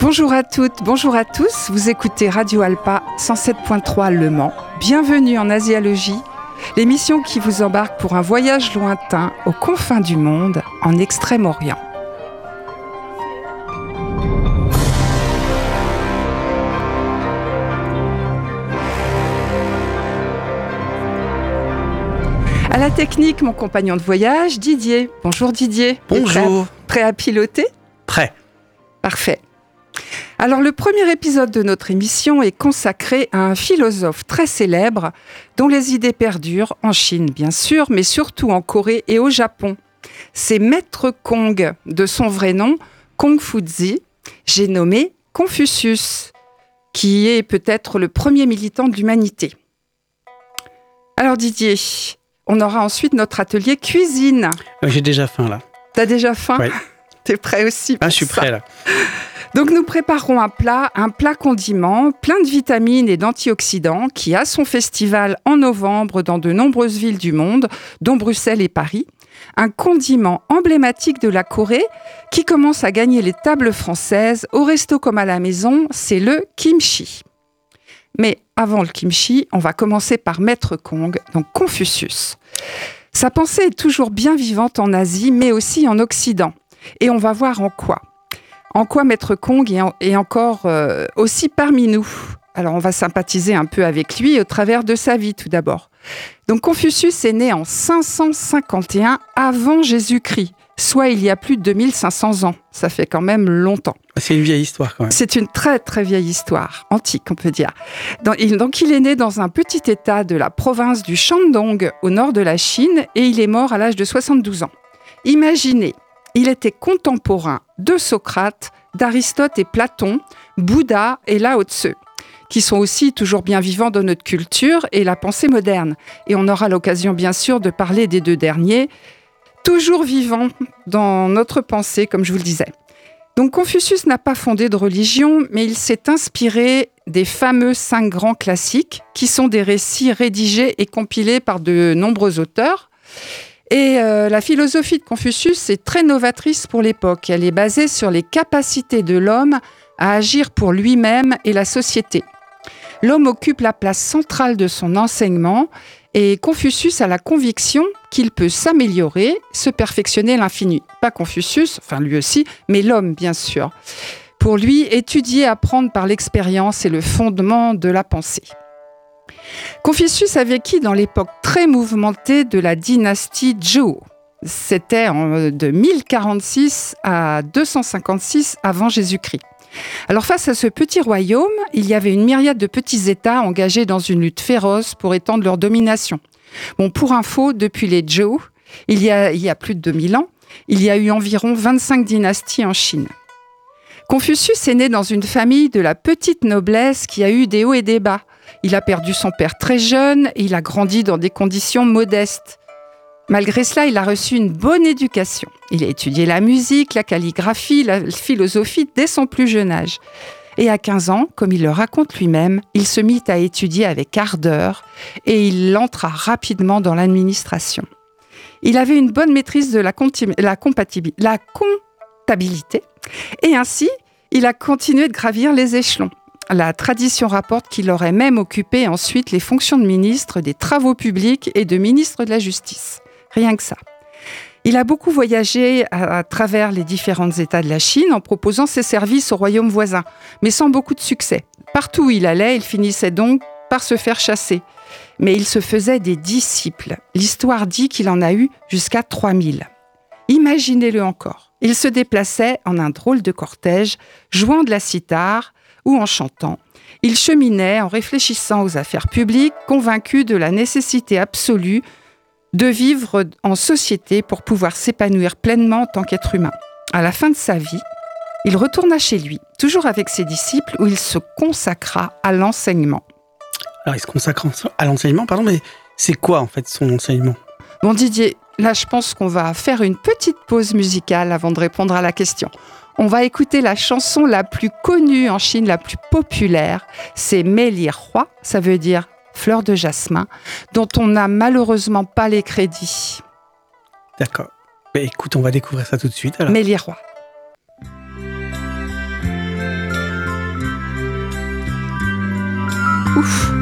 Bonjour à toutes, bonjour à tous. Vous écoutez Radio Alpa 107.3 Le Mans. Bienvenue en Asialogie, l'émission qui vous embarque pour un voyage lointain aux confins du monde en Extrême-Orient. À la technique, mon compagnon de voyage, Didier. Bonjour Didier. Bonjour. Prêt, prêt à piloter? Prêt. Parfait. Alors le premier épisode de notre émission est consacré à un philosophe très célèbre dont les idées perdurent en Chine bien sûr, mais surtout en Corée et au Japon. C'est Maître Kong, de son vrai nom, Kong Fuzi, j'ai nommé Confucius, qui est peut-être le premier militant de l'humanité. Alors Didier, on aura ensuite notre atelier cuisine. Euh, J'ai déjà faim là. T'as déjà faim? T'es prêt aussi Ah, je suis prêt là. Donc nous préparons un plat, un plat condiment plein de vitamines et d'antioxydants qui a son festival en novembre dans de nombreuses villes du monde, dont Bruxelles et Paris. Un condiment emblématique de la Corée qui commence à gagner les tables françaises au resto comme à la maison, c'est le kimchi. Mais avant le kimchi, on va commencer par Maître Kong, donc Confucius. Sa pensée est toujours bien vivante en Asie, mais aussi en Occident. Et on va voir en quoi en quoi Maître Kong est, en- est encore euh, aussi parmi nous? Alors on va sympathiser un peu avec lui au travers de sa vie tout d'abord. Donc Confucius est né en 551 avant Jésus-Christ, soit il y a plus de 2500 ans. Ça fait quand même longtemps. C'est une vieille histoire quand même. C'est une très très vieille histoire, antique on peut dire. Dans- il- donc il est né dans un petit état de la province du Shandong au nord de la Chine et il est mort à l'âge de 72 ans. Imaginez, il était contemporain de Socrate, d'Aristote et Platon, Bouddha et Lao Tse qui sont aussi toujours bien vivants dans notre culture et la pensée moderne. Et on aura l'occasion bien sûr de parler des deux derniers, toujours vivants dans notre pensée, comme je vous le disais. Donc Confucius n'a pas fondé de religion, mais il s'est inspiré des fameux cinq grands classiques, qui sont des récits rédigés et compilés par de nombreux auteurs. Et euh, la philosophie de Confucius est très novatrice pour l'époque. Elle est basée sur les capacités de l'homme à agir pour lui-même et la société. L'homme occupe la place centrale de son enseignement et Confucius a la conviction qu'il peut s'améliorer, se perfectionner l'infini. Pas Confucius, enfin lui aussi, mais l'homme bien sûr. Pour lui, étudier, apprendre par l'expérience est le fondement de la pensée. Confucius a vécu dans l'époque très mouvementée de la dynastie Zhou? C'était en- de 1046 à 256 avant Jésus-Christ. Alors face à ce petit royaume, il y avait une myriade de petits États engagés dans une lutte féroce pour étendre leur domination. Bon, pour info, depuis les Zhou, il y a, il y a plus de 2000 ans, il y a eu environ 25 dynasties en Chine. Confucius est né dans une famille de la petite noblesse qui a eu des hauts et des bas. Il a perdu son père très jeune et il a grandi dans des conditions modestes. Malgré cela, il a reçu une bonne éducation. Il a étudié la musique, la calligraphie, la philosophie dès son plus jeune âge. Et à 15 ans, comme il le raconte lui-même, il se mit à étudier avec ardeur et il entra rapidement dans l'administration. Il avait une bonne maîtrise de la, la comptabilité et ainsi, il a continué de gravir les échelons. La tradition rapporte qu'il aurait même occupé ensuite les fonctions de ministre des Travaux publics et de ministre de la Justice. Rien que ça. Il a beaucoup voyagé à, travers les différents États de la Chine en proposant ses services aux royaumes voisins, mais sans beaucoup de succès. Partout où il allait, il finissait donc par se faire chasser. Mais il se faisait des disciples. L'histoire dit qu'il en a eu jusqu'à 3000. Imaginez-le encore. Il se déplaçait en un drôle de cortège, jouant de la cithare ou en chantant. Il cheminait en réfléchissant aux affaires publiques, convaincu de la nécessité absolue de vivre en société pour pouvoir s'épanouir pleinement en tant qu'être humain. À la fin de sa vie, il retourna chez lui, toujours avec ses disciples, où il se consacra à l'enseignement. Alors il se consacre à l'enseignement, pardon, mais c'est quoi en fait son enseignement? Bon Didier, là je pense qu'on va faire une petite pause musicale avant de répondre à la question. On va écouter la chanson la plus connue en Chine, la plus populaire. C'est Méli Roi, ça veut dire fleur de jasmin, dont on n'a malheureusement pas les crédits. D'accord. Bah, écoute, on va découvrir ça tout de suite. Roi. Ouf.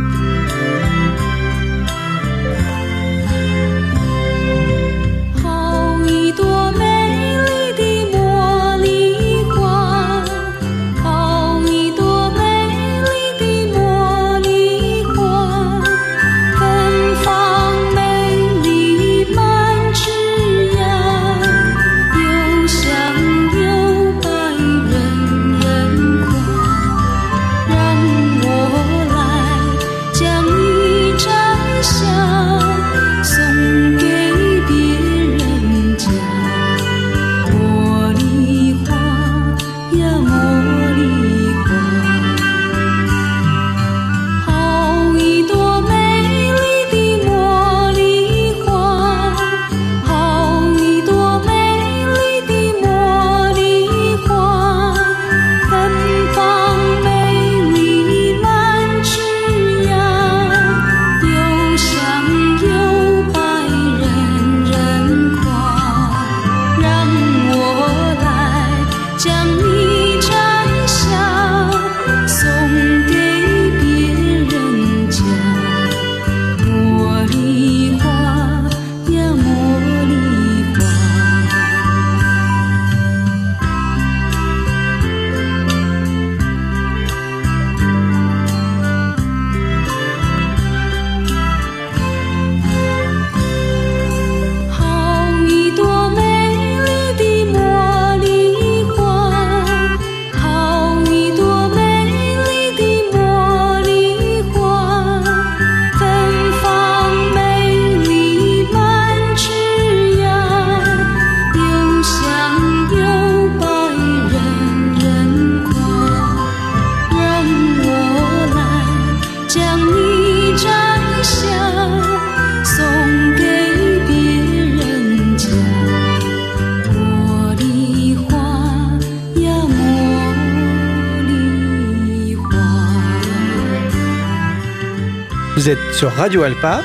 Vous êtes sur Radio Alpa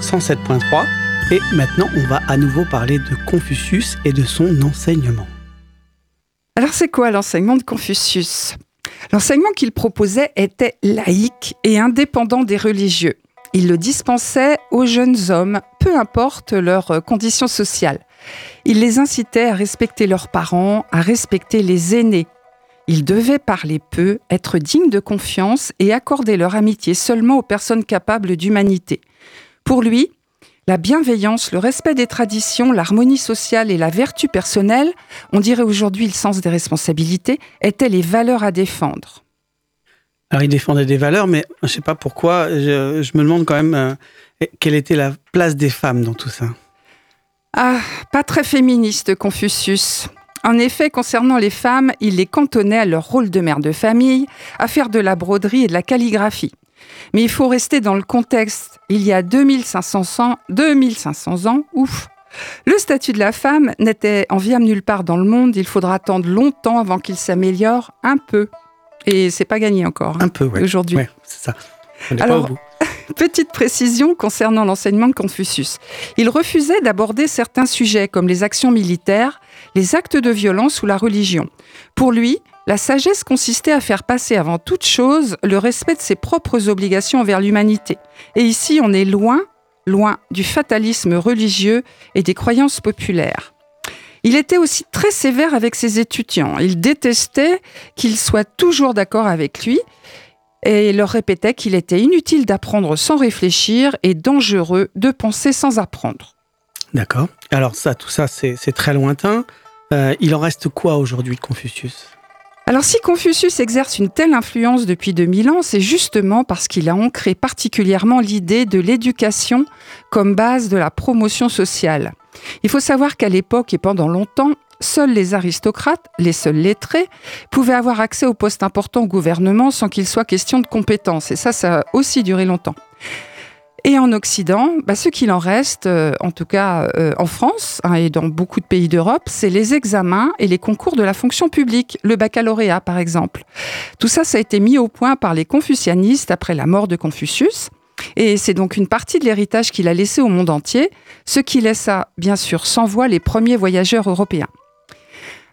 107.3 et maintenant on va à nouveau parler de Confucius et de son enseignement. Alors c'est quoi l'enseignement de Confucius? L'enseignement qu'il proposait était laïque et indépendant des religieux. Il le dispensait aux jeunes hommes, peu importe leurs conditions sociales. Il les incitait à respecter leurs parents, à respecter les aînés, ils devaient parler peu, être dignes de confiance et accorder leur amitié seulement aux personnes capables d'humanité. Pour lui, la bienveillance, le respect des traditions, l'harmonie sociale et la vertu personnelle, on dirait aujourd'hui le sens des responsabilités, étaient les valeurs à défendre. Alors il défendait des valeurs, mais je ne sais pas pourquoi, je, me demande quand même euh, quelle était la place des femmes dans tout ça? Ah, pas très féministe, Confucius. En effet, concernant les femmes, il les cantonnait à leur rôle de mère de famille, à faire de la broderie et de la calligraphie. Mais il faut rester dans le contexte. Il y a 2500 ans, 2500 ans, ouf, le statut de la femme n'était enviable nulle part dans le monde. Il faudra attendre longtemps avant qu'il s'améliore un peu. Et c'est pas gagné encore. Hein, un peu. Aujourd'hui. c'est ça. Alors, petite précision concernant l'enseignement de Confucius. Il refusait d'aborder certains sujets comme les actions militaires, les actes de violence ou la religion. Pour lui, la sagesse consistait à faire passer avant toute chose le respect de ses propres obligations envers l'humanité. Et ici, on est loin, loin du fatalisme religieux et des croyances populaires. Il était aussi très sévère avec ses étudiants. Il détestait qu'ils soient toujours d'accord avec lui et il leur répétait qu'il était inutile d'apprendre sans réfléchir et dangereux de penser sans apprendre. D'accord. Alors ça, tout ça, c'est très lointain. Euh, il en reste quoi aujourd'hui de Confucius? Alors si Confucius exerce une telle influence depuis 2000 ans, c'est justement parce qu'il a ancré particulièrement l'idée de l'éducation comme base de la promotion sociale. Il faut savoir qu'à l'époque et pendant longtemps, seuls les aristocrates, les seuls lettrés, pouvaient avoir accès aux postes importants au gouvernement sans qu'il soit question de compétences. Et ça, ça a aussi duré longtemps. Et en Occident, bah, ce qu'il en reste, euh, en tout cas euh, en France hein, et dans beaucoup de pays d'Europe, c'est les examens et les concours de la fonction publique, le baccalauréat par exemple. Tout ça, ça a été mis au point par les confucianistes après la mort de Confucius. Et c'est donc une partie de l'héritage qu'il a laissé au monde entier, ce qui laissa bien sûr sans voix les premiers voyageurs européens.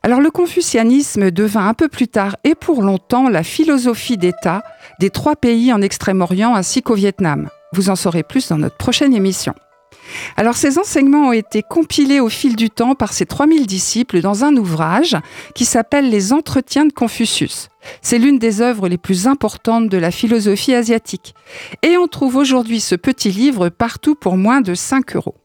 Alors le confucianisme devint un peu plus tard et pour longtemps la philosophie d'État des trois pays en Extrême-Orient ainsi qu'au Vietnam. Vous en saurez plus dans notre prochaine émission. Alors ces enseignements ont été compilés au fil du temps par ces 3000 disciples dans un ouvrage qui s'appelle Les Entretiens de Confucius. C'est l'une des œuvres les plus importantes de la philosophie asiatique. Et on trouve aujourd'hui ce petit livre partout pour moins de 5 euros.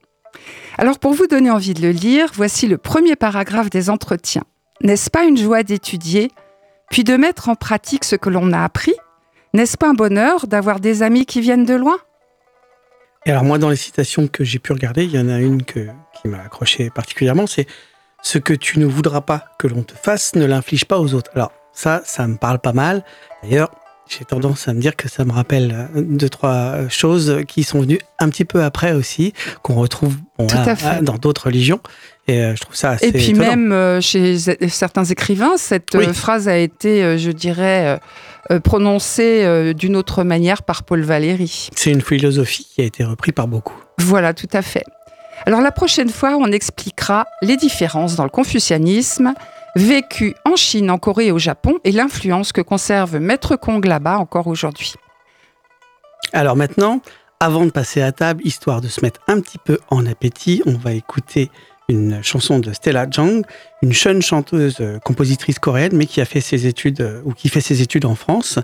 Alors pour vous donner envie de le lire, voici le premier paragraphe des entretiens. N'est-ce pas une joie d'étudier, puis de mettre en pratique ce que l'on a appris? N'est-ce pas un bonheur d'avoir des amis qui viennent de loin? Et alors moi, dans les citations que j'ai pu regarder, il y en a une qui m'a accroché particulièrement, c'est « Ce que tu ne voudras pas que l'on te fasse, ne l'inflige pas aux autres ». Alors ça, ça me parle pas mal. D'ailleurs, j'ai tendance à me dire que ça me rappelle euh, deux, trois choses qui sont venues un petit peu après aussi, qu'on retrouve dans d'autres religions. Et euh, je trouve ça assez Et puis même euh, chez certains écrivains, cette phrase a été, je dirais, prononcée d'une autre manière par Paul Valéry. C'est une philosophie qui a été reprise par beaucoup. Voilà, tout à fait. Alors la prochaine fois, on expliquera les différences dans le confucianisme, vécu en Chine, en Corée et au Japon, et l'influence que conserve Maître Kong là-bas encore aujourd'hui. Alors maintenant, avant de passer à table, histoire de se mettre un petit peu en appétit, on va écouter une chanson de Stella Jang, une jeune chanteuse euh, compositrice coréenne, mais qui a fait ses études euh, ou qui fait ses études en France.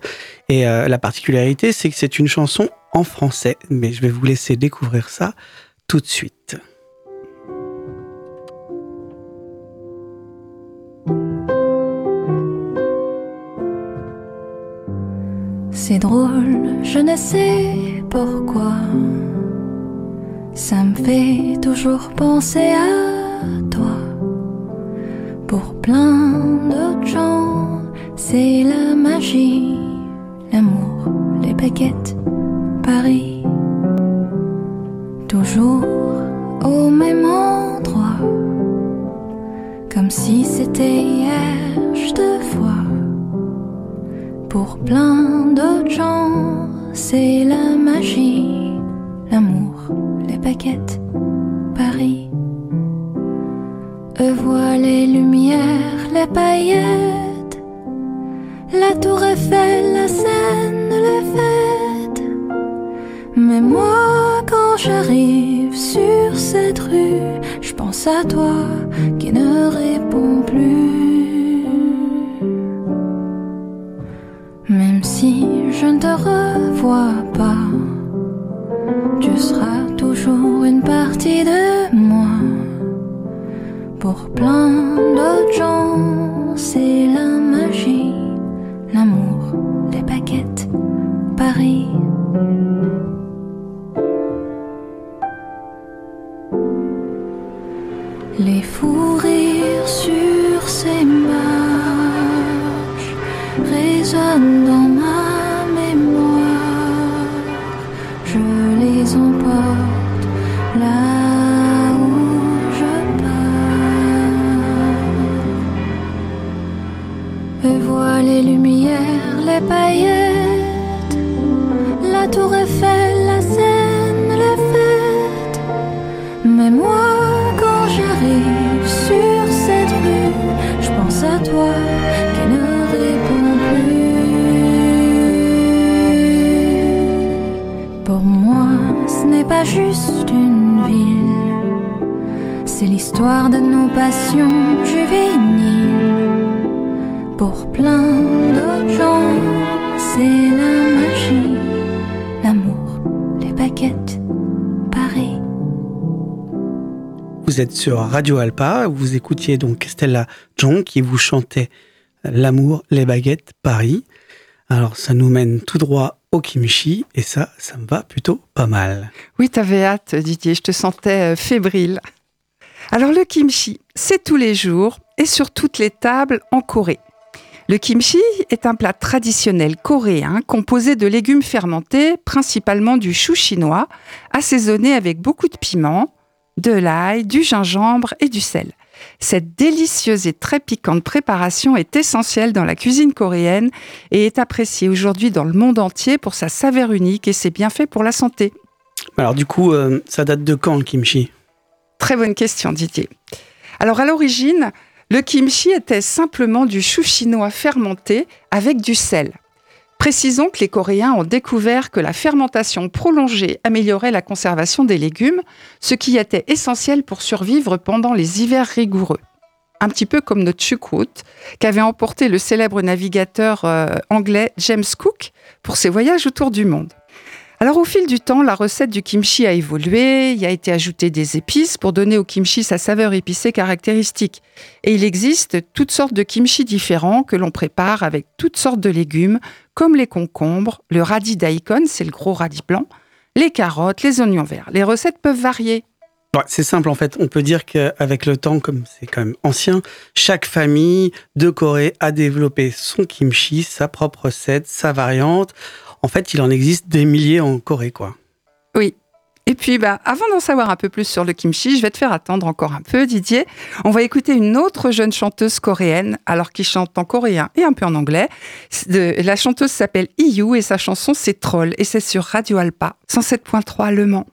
Et euh, la particularité, c'est que c'est une chanson en français. Mais je vais vous laisser découvrir ça tout de suite. C'est drôle, je ne sais pourquoi. Ça me fait toujours penser à toi. Pour plein d'autres gens, c'est la magie, l'amour, les baguettes, Paris. Toujours au même endroit, comme si c'était hier, je te vois. Pour plein d'autres gens, c'est la magie, l'amour, les baguettes, Paris. Eux voient les lumières, les paillettes, la tour Eiffel, la scène, les fêtes. Mais moi, quand j'arrive sur cette rue, je pense à toi qui ne répond plus. Ne te revois pas, tu seras toujours une partie de moi. Pour plein d'autres gens, c'est la magie, l'amour, les baguettes, Paris. Les fous rires sur ces résonnent dans l'histoire de nos passions juvéniles. Pour plein d'autres gens, c'est la magie, l'amour, les baguettes, Paris. Vous êtes sur Radio Alpa, vous écoutiez donc Stella Jong qui vous chantait L'amour, les baguettes, Paris. Alors ça nous mène tout droit au kimchi et ça, ça me va plutôt pas mal. Oui, t'avais hâte, Didier, je te sentais euh, fébrile. Alors le kimchi, c'est tous les jours et sur toutes les tables en Corée. Le kimchi est un plat traditionnel coréen composé de légumes fermentés, principalement du chou chinois, assaisonné avec beaucoup de piment, de l'ail, du gingembre et du sel. Cette délicieuse et très piquante préparation est essentielle dans la cuisine coréenne et est appréciée aujourd'hui dans le monde entier pour sa saveur unique et ses bienfaits pour la santé. Alors du coup, euh, ça date de quand le kimchi? Très bonne question Didier. Alors à l'origine, Le kimchi était simplement du chou chinois fermenté avec du sel. Précisons que les Coréens ont découvert que la fermentation prolongée améliorait la conservation des légumes, ce qui était essentiel pour survivre pendant les hivers rigoureux. Un petit peu comme notre choucroute qu'avait emporté le célèbre navigateur euh, anglais James Cook pour ses voyages autour du monde. Alors au fil du temps, la recette du kimchi a évolué, il a été ajouté des épices pour donner au kimchi sa saveur épicée caractéristique. Et il existe toutes sortes de kimchi différents que l'on prépare avec toutes sortes de légumes, comme les concombres, le radis daikon, c'est le gros radis blanc, les carottes, les oignons verts. Les recettes peuvent varier. c'est simple en fait. On peut dire qu'avec le temps, comme c'est quand même ancien, chaque famille de Corée a développé son kimchi, sa propre recette, sa variante. En fait, il en existe des milliers en Corée, quoi. Oui. Et puis, bah, avant d'en savoir un peu plus sur le kimchi, je vais te faire attendre encore un peu, Didier. On va écouter une autre jeune chanteuse coréenne, alors qui chante en coréen et un peu en anglais. la chanteuse s'appelle IU et sa chanson c'est Troll et c'est sur Radio Alpa 107.3 Le Mans.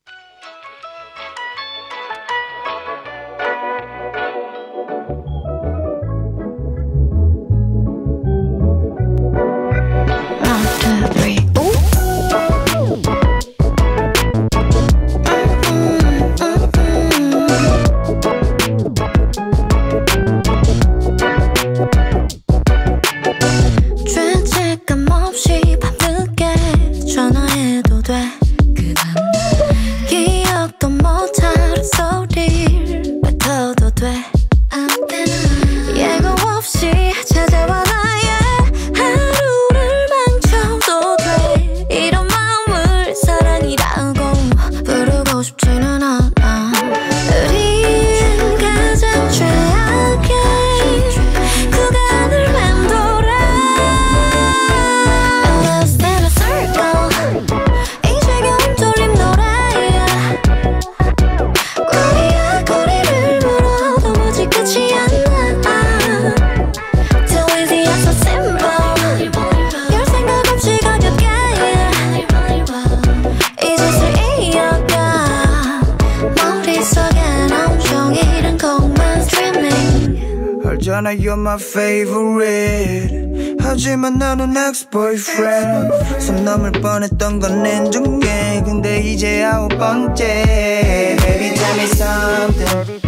Favorite. 하지만 나는 ex-boyfriend. 손 넘을 뻔했던 건 인정해 근데 이제 아홉 번째. Baby tell me something.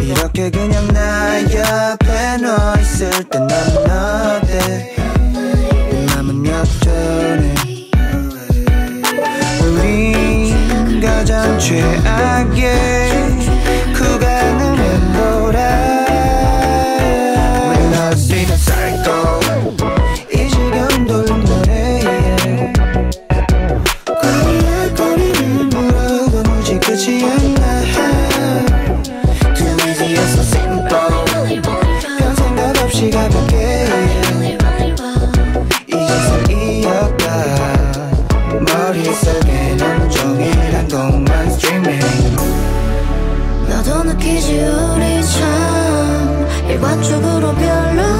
이렇게 그냥 나 옆에 너 있을 땐난 어때? 내 맘은 역전해 우리 가장 최악의 구간을 느끼지 우리 참 일반적으로 별로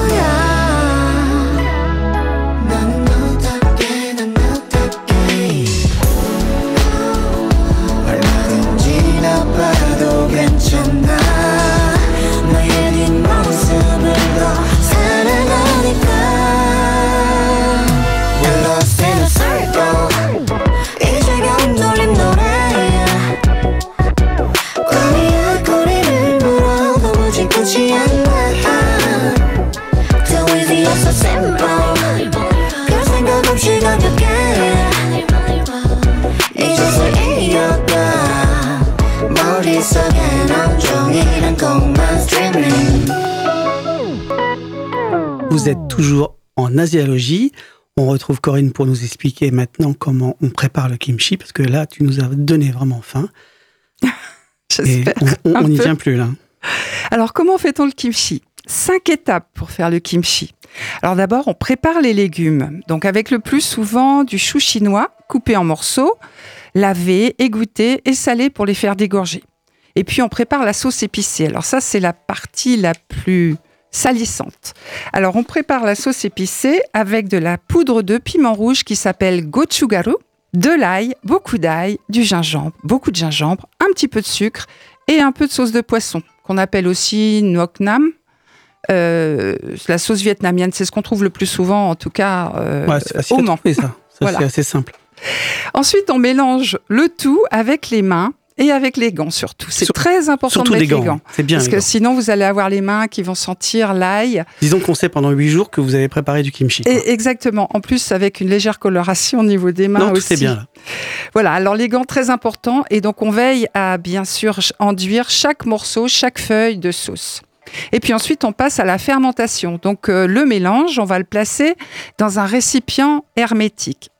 Vous êtes toujours en asiologie. On retrouve Corinne pour nous expliquer maintenant comment on prépare le kimchi, parce que là, tu nous as donné vraiment faim. J'espère. On n'y vient plus là. Alors, comment fait-on le kimchi? Cinq étapes pour faire le kimchi. Alors d'abord, on prépare les légumes. Donc avec le plus souvent du chou chinois coupé en morceaux, lavé, égoutté et salé pour les faire dégorger. Et puis on prépare la sauce épicée. Alors ça, c'est la partie la plus salissante. Alors on prépare la sauce épicée avec de la poudre de piment rouge qui s'appelle gochugaru, de l'ail, beaucoup d'ail, du gingembre, beaucoup de gingembre, un petit peu de sucre et un peu de sauce de poisson qu'on appelle aussi noknam. Euh, la sauce vietnamienne, c'est ce qu'on trouve le plus souvent, en tout cas euh, Ouais, c'est facile au Mans. ça. Ça, Voilà. C'est assez simple. Ensuite, on mélange le tout avec les mains et avec les gants surtout. C'est Sur- très important Surtout de des mettre gants. les gants. C'est bien. Parce que gants. sinon, vous allez avoir les mains qui vont sentir l'ail. Disons qu'on sait pendant huit jours que vous avez préparé du kimchi. Et exactement. En plus, avec une légère coloration au niveau des mains non, tout aussi. est bien là. Voilà. Alors, les gants, très importants. Et donc, on veille à, bien sûr, enduire chaque morceau, chaque feuille de sauce. Et puis ensuite, on passe à la fermentation. Donc, euh, le mélange, on va le placer dans un récipient hermétique.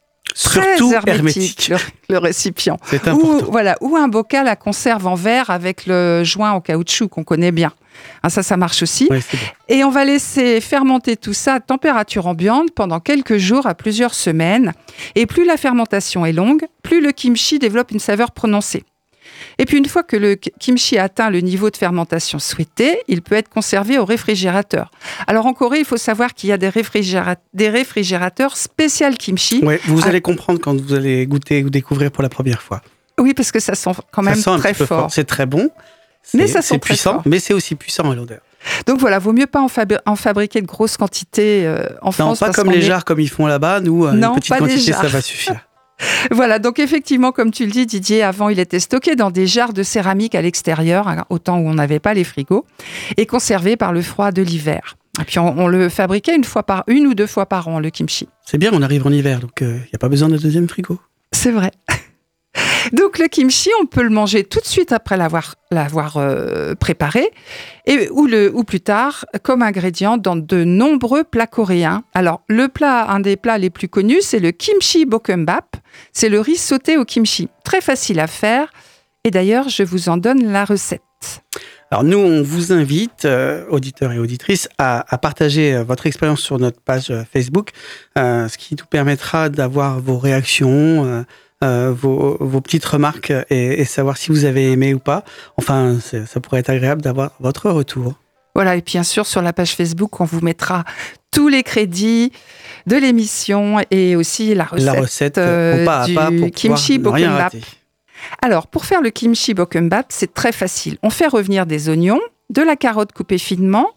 Très Surtout hermétique, hermétique. Le, le récipient. C'est Ou, voilà, ou un bocal à conserve en verre avec le joint en caoutchouc qu'on connaît bien. Hein, ça, ça marche aussi. Ouais. Et on va laisser fermenter tout ça à température ambiante pendant quelques jours à plusieurs semaines. Et plus la fermentation est longue, plus le kimchi développe une saveur prononcée. Et puis une fois que le ki- kimchi a atteint le niveau de fermentation souhaité, il peut être conservé au réfrigérateur. Alors en Corée, il faut savoir qu'il y a des, réfrigéra- des réfrigérateurs spécial kimchi. Ouais, vous Ah. allez comprendre quand vous allez goûter ou découvrir pour la première fois. Oui, parce que ça sent quand même sent très peu fort. C'est très bon. Mais C'est- ça sent très puissant, fort. mais c'est aussi puissant à l'odeur. Donc voilà, vaut mieux pas en, fabri- en fabriquer de grosses quantités euh, en Non, France. pas parce comme les est- jarres comme ils font là-bas. Nous, euh, Non, une petite pas quantité, ça va suffire. Voilà, donc effectivement, comme tu le dis, Didier, avant, il était stocké dans des jarres de céramique à l'extérieur, hein, au temps où on n'avait pas les frigos, et conservé par le froid de l'hiver. Et puis, on, on le fabriquait une fois par une ou deux fois par an, le kimchi. C'est bien, on arrive en hiver, donc il n'y a pas besoin de deuxième frigo. C'est vrai. Donc le kimchi, on peut le manger tout de suite après l'avoir l'avoir euh, préparé, et, ou, le, ou plus tard comme ingrédient dans de nombreux plats coréens. Alors le plat, un des plats les plus connus, c'est le kimchi bokkeumbap. C'est le riz sauté au kimchi. Très facile à faire. Et d'ailleurs, je vous en donne la recette. Alors nous, on vous invite, euh, auditeurs et auditrices, à, partager euh, votre expérience sur notre page Facebook, ce qui nous permettra d'avoir vos réactions, euh, vos, vos petites remarques et, et savoir si vous avez aimé ou pas. Enfin, ça pourrait être agréable d'avoir votre retour. Voilà, et bien sûr, sur la page Facebook, on vous mettra tous les crédits de l'émission et aussi la recette, La recette euh, pas du pas pour kimchi bokkeumbap. Alors, pour faire le kimchi bokkeumbap, c'est très facile. On fait revenir des oignons, de la carotte coupée finement,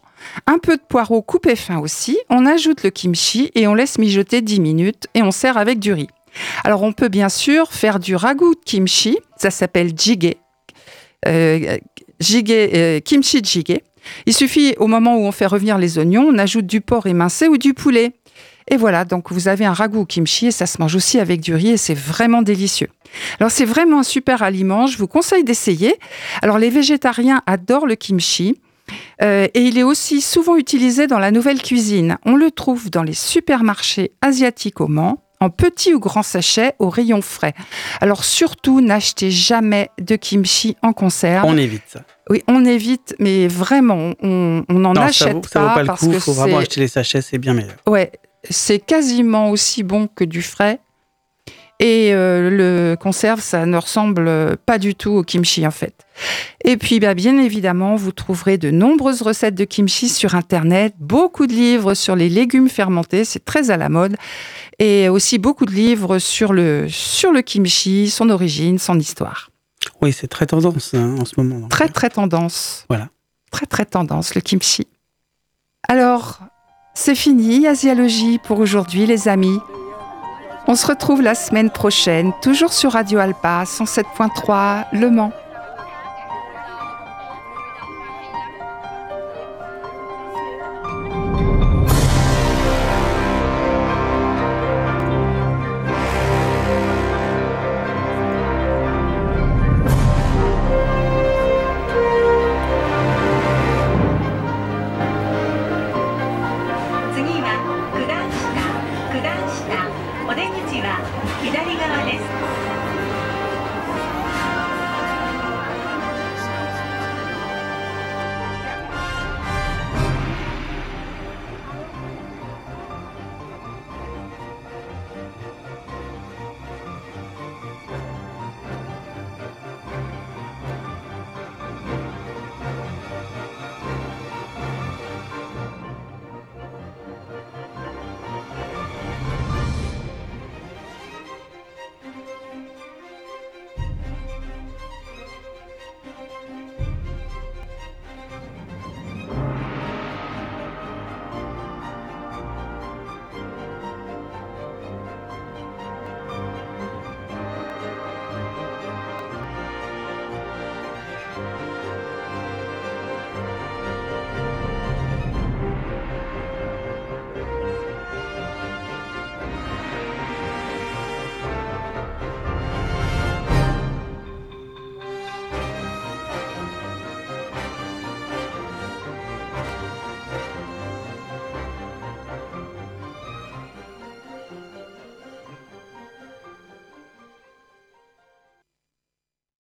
un peu de poireau coupé fin aussi. On ajoute le kimchi et on laisse mijoter 10 minutes et on sert avec du riz. Alors, on peut bien sûr faire du ragoût de kimchi. Ça s'appelle. Euh, jjigae, euh, kimchi jjigae. Il suffit, au moment où on fait revenir les oignons, on ajoute du porc émincé ou du poulet. Et voilà, donc vous avez un ragoût kimchi et ça se mange aussi avec du riz et c'est vraiment délicieux. Alors c'est vraiment un super aliment, je vous conseille d'essayer. Alors les végétariens adorent le kimchi euh, et il est aussi souvent utilisé dans la nouvelle cuisine. On le trouve dans les supermarchés asiatiques au Mans, en petits ou grands sachets au rayon frais. Alors surtout, n'achetez jamais de kimchi en conserve. On évite ça. Oui, on évite, mais vraiment, on n'en achète ça vaut, ça vaut pas, pas le parce coup. Il faut vraiment acheter les sachets, c'est bien meilleur. Ouais, c'est quasiment aussi bon que du frais. Et euh, le conserve, ça ne ressemble pas du tout au kimchi en fait. Et puis, bah, bien évidemment, vous trouverez de nombreuses recettes de kimchi sur Internet, beaucoup de livres sur les légumes fermentés, c'est très à la mode, et aussi beaucoup de livres sur le, sur le kimchi, son origine, son histoire. Oui, c'est très tendance hein, en ce moment. Très, très tendance. Voilà. Très, très tendance, le kimchi. Alors, c'est fini, Asialogie, pour aujourd'hui, les amis. On se retrouve la semaine prochaine, toujours sur Radio Alpa, 107.3, Le Mans.